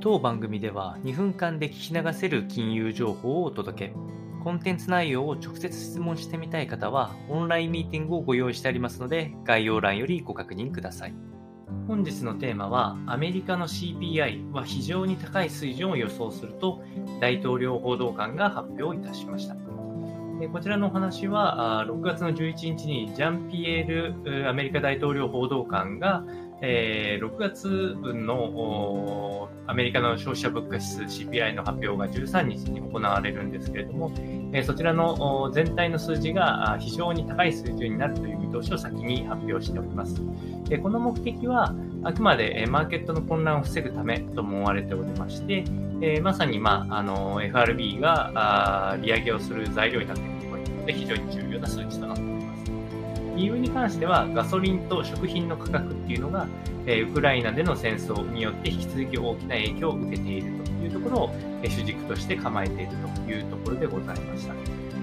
当番組では2分間で聞き流せる金融情報をお届け。コンテンツ内容を直接質問してみたい方は、オンラインミーティングをご用意してありますので、概要欄よりご確認ください。本日のテーマは、アメリカの CPI は非常に高い水準を予想すると、大統領報道官が発表いたしました。こちらのお話は、6月の11日にジャンピエールアメリカ大統領報道官が、えー、6月分のアメリカの消費者物価指数 CPI の発表が13日に行われるんですけれども、えー、そちらの全体の数字が非常に高い水準になるという見通しを先に発表しております。でこの目的はあくまでマーケットの混乱を防ぐためと思われておりまして、えー、まさに、まあ、あの FRB が利上げをする材料になっているとことで非常に重要な数値となっております。理由に関しては、ガソリンと食品の価格っていうのが、えウクライナでの戦争によって引き続き大きな影響を受けているとところを、え主軸として構えているというところでございました。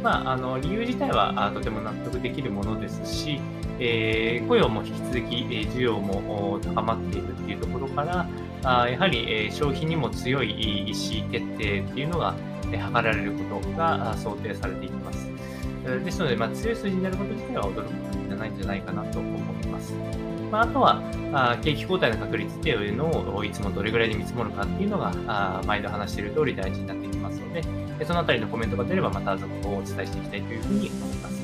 まあ、あの理由自体はとても納得できるものですし、えー、雇用も引き続き、え需要も高まっているというところから、あやはり、え消費にも強い意思決定っていうのが、え図られることが想定されています。ですので、まあ、強い数字になること自体は驚くことじゃないんじゃないかなと。まあ、あとはあ、景気後退の確率っていうのをいつもどれぐらいで見積もるかっていうのが、あ毎度話している通り大事になってきますので、そのあたりのコメントが出ればまた続報をお伝えしていきたいというふうに思います。